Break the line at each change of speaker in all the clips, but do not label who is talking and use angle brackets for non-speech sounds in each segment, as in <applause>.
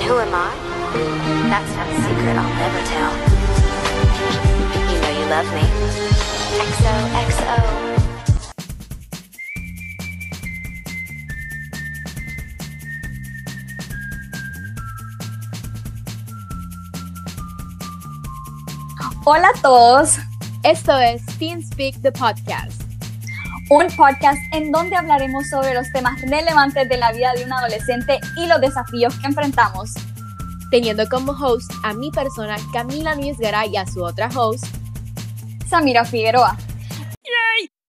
And who am I? That's not a secret I'll never tell. You know you love me. XOXO.
Hola a todos.
Esto es Teen Speak the Podcast.
Un podcast en donde hablaremos sobre los temas relevantes de la vida de un adolescente y los desafíos que enfrentamos.
Teniendo como host a mi persona Camila Núñez Garay y a su otra host,
Samira Figueroa.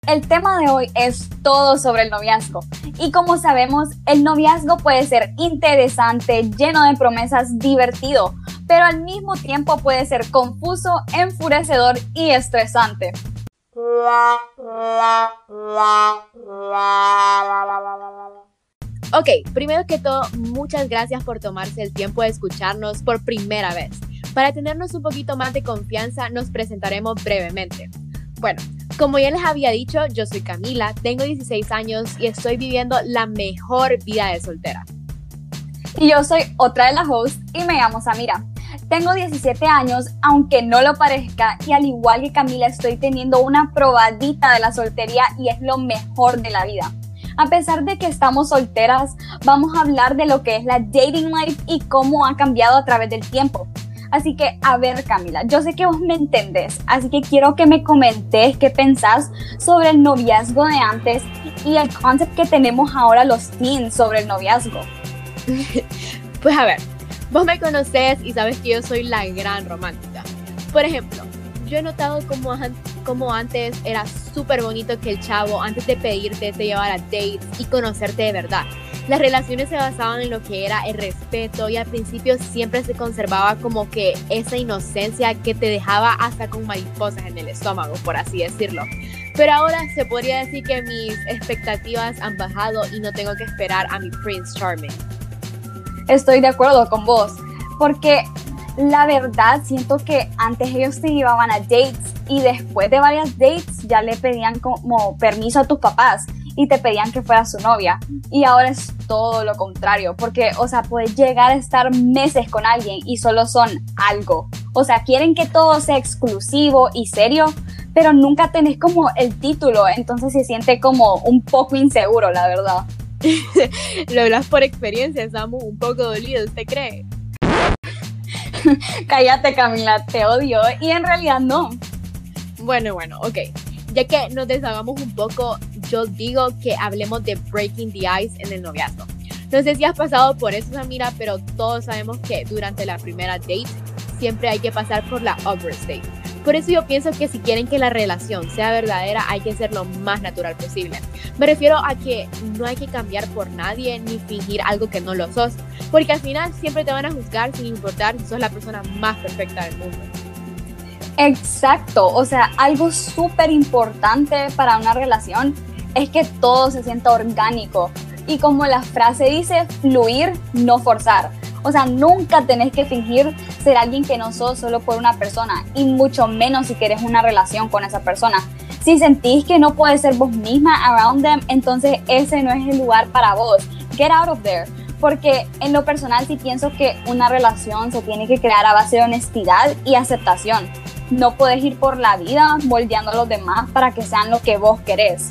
El tema de hoy es todo sobre el noviazgo. Y como sabemos, el noviazgo puede ser interesante, lleno de promesas, divertido, pero al mismo tiempo puede ser confuso, enfurecedor y estresante.
Ok, primero que todo, muchas gracias por tomarse el tiempo de escucharnos por primera vez. Para tenernos un poquito más de confianza, nos presentaremos brevemente. Bueno, como ya les había dicho, yo soy Camila, tengo 16 años y estoy viviendo la mejor vida de soltera.
Y yo soy otra de las hosts y me llamo Samira. Tengo 17 años, aunque no lo parezca, y al igual que Camila estoy teniendo una probadita de la soltería y es lo mejor de la vida. A pesar de que estamos solteras, vamos a hablar de lo que es la dating life y cómo ha cambiado a través del tiempo. Así que, a ver Camila, yo sé que vos me entendés, así que quiero que me comentes qué pensás sobre el noviazgo de antes y el concept que tenemos ahora los teens sobre el noviazgo. <laughs>
pues a ver, vos me conocés y sabes que yo soy la gran romántica. Por ejemplo, yo he notado como, como antes era súper bonito que el chavo, antes de pedirte, te llevara dates y conocerte de verdad. Las relaciones se basaban en lo que era el respeto y al principio siempre se conservaba como que esa inocencia que te dejaba hasta con mariposas en el estómago, por así decirlo. Pero ahora se podría decir que mis expectativas han bajado y no tengo que esperar a mi Prince Charming.
Estoy de acuerdo con vos, porque la verdad siento que antes ellos te llevaban a dates y después de varias dates ya le pedían como permiso a tus papás y te pedían que fuera su novia. Y ahora es todo lo contrario, porque, o sea, puedes llegar a estar meses con alguien y solo son algo. O sea, quieren que todo sea exclusivo y serio, pero nunca tenés como el título, entonces se siente como un poco inseguro, la verdad. <laughs>
lo hablas por experiencia, estamos un poco dolidos, ¿usted cree? <laughs>
Cállate, Camila, te odio. Y en realidad no.
Bueno, bueno, ok. Ya que nos deshagamos un poco, yo digo que hablemos de breaking the ice en el noviazgo. No sé si has pasado por eso, Samira, pero todos sabemos que durante la primera date siempre hay que pasar por la awkward state. Por eso yo pienso que si quieren que la relación sea verdadera, hay que ser lo más natural posible. Me refiero a que no hay que cambiar por nadie ni fingir algo que no lo sos, porque al final siempre te van a juzgar sin importar si sos la persona más perfecta del mundo.
Exacto, o sea, algo súper importante para una relación es que todo se sienta orgánico y como la frase dice, fluir, no forzar. O sea, nunca tenés que fingir ser alguien que no sos solo por una persona y mucho menos si querés una relación con esa persona. Si sentís que no puedes ser vos misma around them, entonces ese no es el lugar para vos. Get out of there. Porque en lo personal sí pienso que una relación se tiene que crear a base de honestidad y aceptación. No puedes ir por la vida moldeando a los demás para que sean lo que vos querés.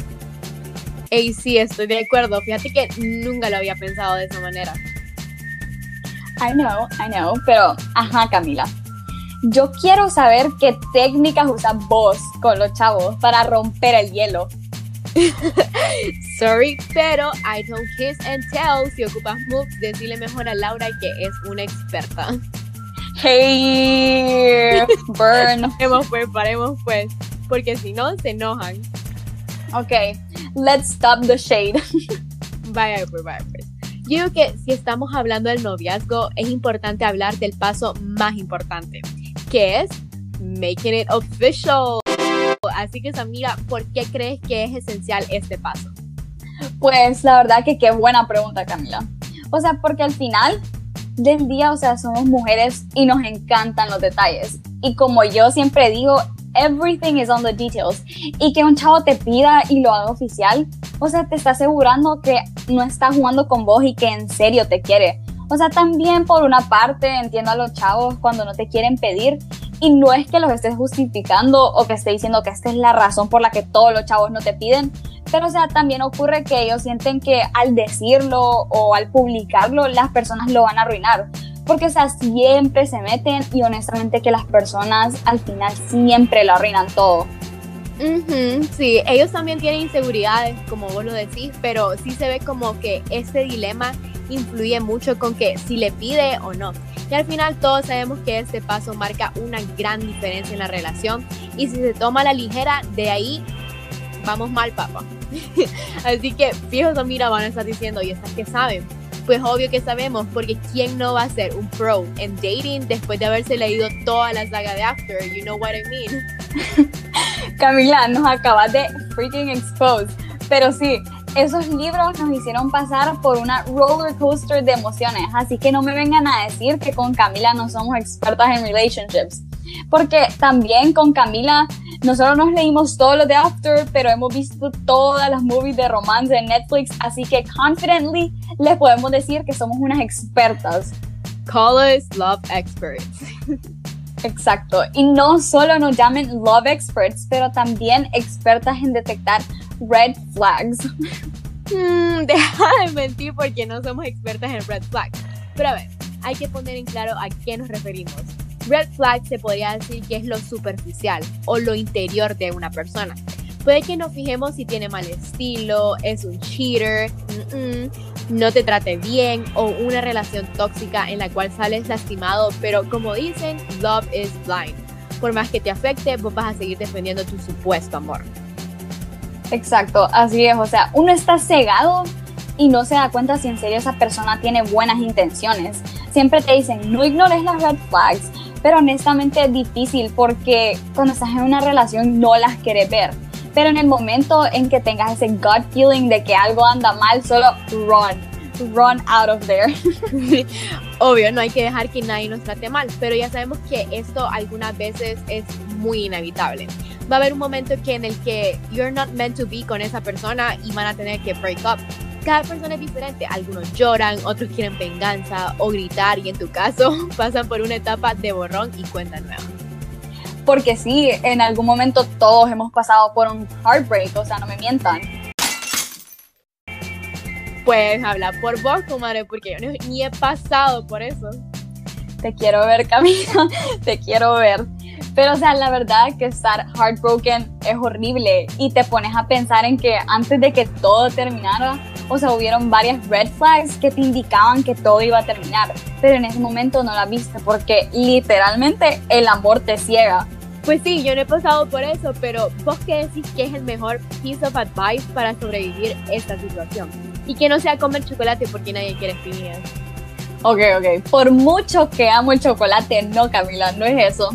Ey, sí, estoy de acuerdo. Fíjate que nunca lo había pensado de esa manera.
I know, I know, pero ajá, Camila. Yo quiero saber qué técnicas usas vos con los chavos para romper el hielo. <laughs>
Sorry, pero I don't kiss and tell. Si ocupas moves, decirle mejor a Laura que es una experta.
Hey, <laughs> burn.
paremos pues, paremos pues, porque si no se enojan.
Ok, let's stop the shade.
pues, vaya pues. Yo digo que si estamos hablando del noviazgo, es importante hablar del paso más importante, que es making it official. Así que, amiga, ¿por qué crees que es esencial este paso?
Pues la verdad que qué buena pregunta, Camila. O sea, porque al final del día, o sea, somos mujeres y nos encantan los detalles. Y como yo siempre digo, everything is on the details. Y que un chavo te pida y lo haga oficial, o sea, te está asegurando que no está jugando con vos y que en serio te quiere. O sea, también por una parte entiendo a los chavos cuando no te quieren pedir y no es que los estés justificando o que esté diciendo que esta es la razón por la que todos los chavos no te piden, pero o sea, también ocurre que ellos sienten que al decirlo o al publicarlo las personas lo van a arruinar. Porque, o sea, siempre se meten y honestamente que las personas al final siempre lo arruinan todo.
sí, ellos también tienen inseguridades, como vos lo decís, pero sí se ve como que este dilema influye mucho con que si le pide o no. Y al final todos sabemos que este paso marca una gran diferencia en la relación y si se toma la ligera, de ahí vamos mal, papá. <laughs> Así que fijos mira van a estar diciendo, ¿y estas que saben? Pues obvio que sabemos, porque ¿quién no va a ser un pro en dating después de haberse leído toda la saga de After? You know what I mean. <laughs>
Camila, nos acabas de freaking expose. Pero sí, esos libros nos hicieron pasar por una roller coaster de emociones, así que no me vengan a decir que con Camila no somos expertas en relationships, porque también con Camila nosotros nos leímos todos los de After, pero hemos visto todas las movies de romance de Netflix, así que confidently les podemos decir que somos unas expertas.
Call us love experts. <laughs>
Exacto. Y no solo nos llamen love experts, pero también expertas en detectar red flags. <laughs>
Hmm, <laughs> deja de mentir porque no somos expertas en red flags. Pero a ver, hay que poner en claro a qué nos referimos. Red flag se podría decir que es lo superficial o lo interior de una persona. Puede que nos fijemos si tiene mal estilo, es un cheater, no te trate bien o una relación tóxica en la cual sales lastimado, pero como dicen, love is blind. Por más que te afecte, vos vas a seguir defendiendo tu supuesto amor.
Exacto, así es, o sea, uno está cegado y no se da cuenta si en serio esa persona tiene buenas intenciones. Siempre te dicen, no ignores las red flags, pero honestamente es difícil porque cuando estás en una relación no las quieres ver. Pero en el momento en que tengas ese gut feeling de que algo anda mal, solo run, run out of there. <laughs>
Obvio, no hay que dejar que nadie nos trate mal, pero ya sabemos que esto algunas veces es muy inevitable. Va a haber un momento que en el que you're not meant to be con esa persona y van a tener que break up cada persona es diferente. Algunos lloran, otros quieren venganza o gritar y en tu caso <laughs> pasan por una etapa de borrón y cuenta nueva.
Porque sí, en algún momento todos hemos pasado por un heartbreak, o sea, no me mientan.
Pues habla por vos, comadre, porque yo ni he pasado por eso.
Te quiero ver, Camila, <laughs> te quiero ver. Pero, o sea, la verdad que estar heartbroken es horrible y te pones a pensar en que antes de que todo terminara, o sea, hubieron varias red flags que te indicaban que todo iba a terminar, pero en ese momento no la viste porque literalmente el amor te ciega.
Pues sí, yo no he pasado por eso, pero vos qué decís que es el mejor piece of advice para sobrevivir esta situación y que no sea comer chocolate porque nadie quiere espinillas.
Ok, ok. Por mucho que amo el chocolate, no, Camila, no es eso.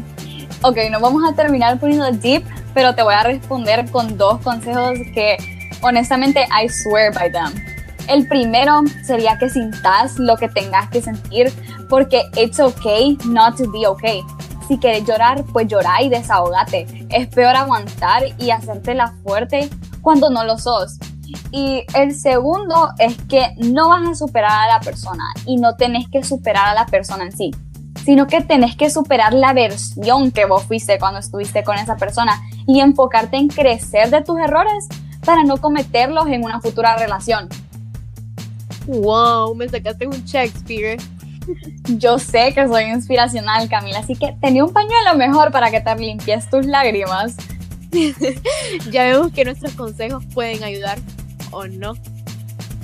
Ok, nos vamos a terminar poniendo deep, pero te voy a responder con dos consejos que honestamente I swear by them. El primero sería que sintas lo que tengas que sentir porque it's okay not to be okay. Si quieres llorar, pues llora y desahogate. Es peor aguantar y hacerte la fuerte cuando no lo sos. Y el segundo es que no vas a superar a la persona y no tenés que superar a la persona en sí sino que tenés que superar la versión que vos fuiste cuando estuviste con esa persona y enfocarte en crecer de tus errores para no cometerlos en una futura relación.
Wow, me sacaste un Shakespeare.
Yo sé que soy inspiracional, Camila, así que tenía un pañuelo mejor para que te limpies tus lágrimas. <laughs>
ya vemos que nuestros consejos pueden ayudar o no.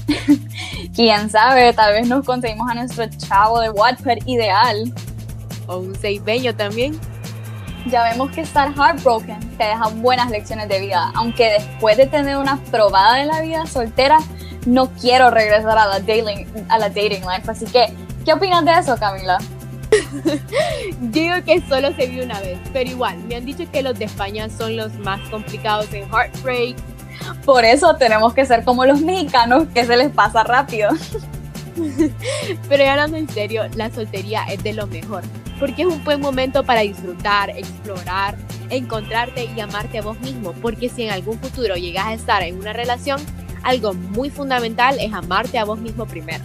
<laughs>
Quién sabe, tal vez nos conseguimos a nuestro chavo de Wattpad ideal
o un seibeño también.
Ya vemos que estar heartbroken te deja buenas lecciones de vida, aunque después de tener una probada de la vida soltera, no quiero regresar a la dating, a la dating life. Así que, ¿qué opinas de eso, Camila? <laughs>
Digo que solo se vio una vez, pero igual, me han dicho que los de España son los más complicados en heartbreak.
Por eso tenemos que ser como los mexicanos, que se les pasa rápido. <laughs>
pero ya hablando en serio, la soltería es de lo mejor porque es un buen momento para disfrutar, explorar, encontrarte y amarte a vos mismo, porque si en algún futuro llegas a estar en una relación, algo muy fundamental es amarte a vos mismo primero.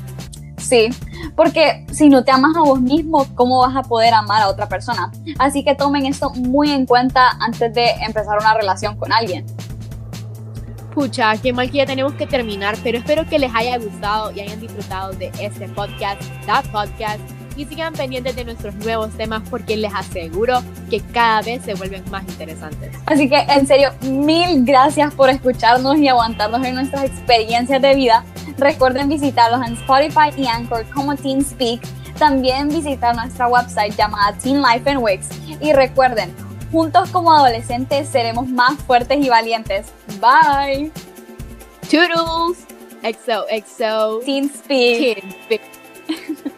Sí, porque si no te amas a vos mismo, ¿cómo vas a poder amar a otra persona? Así que tomen esto muy en cuenta antes de empezar una relación con alguien.
Pucha, qué mal que ya tenemos que terminar, pero espero que les haya gustado y hayan disfrutado de este podcast, That Podcast, y sigan pendientes de nuestros nuevos temas porque les aseguro que cada vez se vuelven más interesantes.
Así que en serio, mil gracias por escucharnos y aguantarnos en nuestras experiencias de vida. Recuerden visitarlos en Spotify y Anchor como Teen Speak. También visitar nuestra website llamada Teen Life and Wix. Y recuerden, juntos como adolescentes seremos más fuertes y valientes. Bye.
Toodles. XO, XO.
Teen Speak.
Teen Speak. <laughs>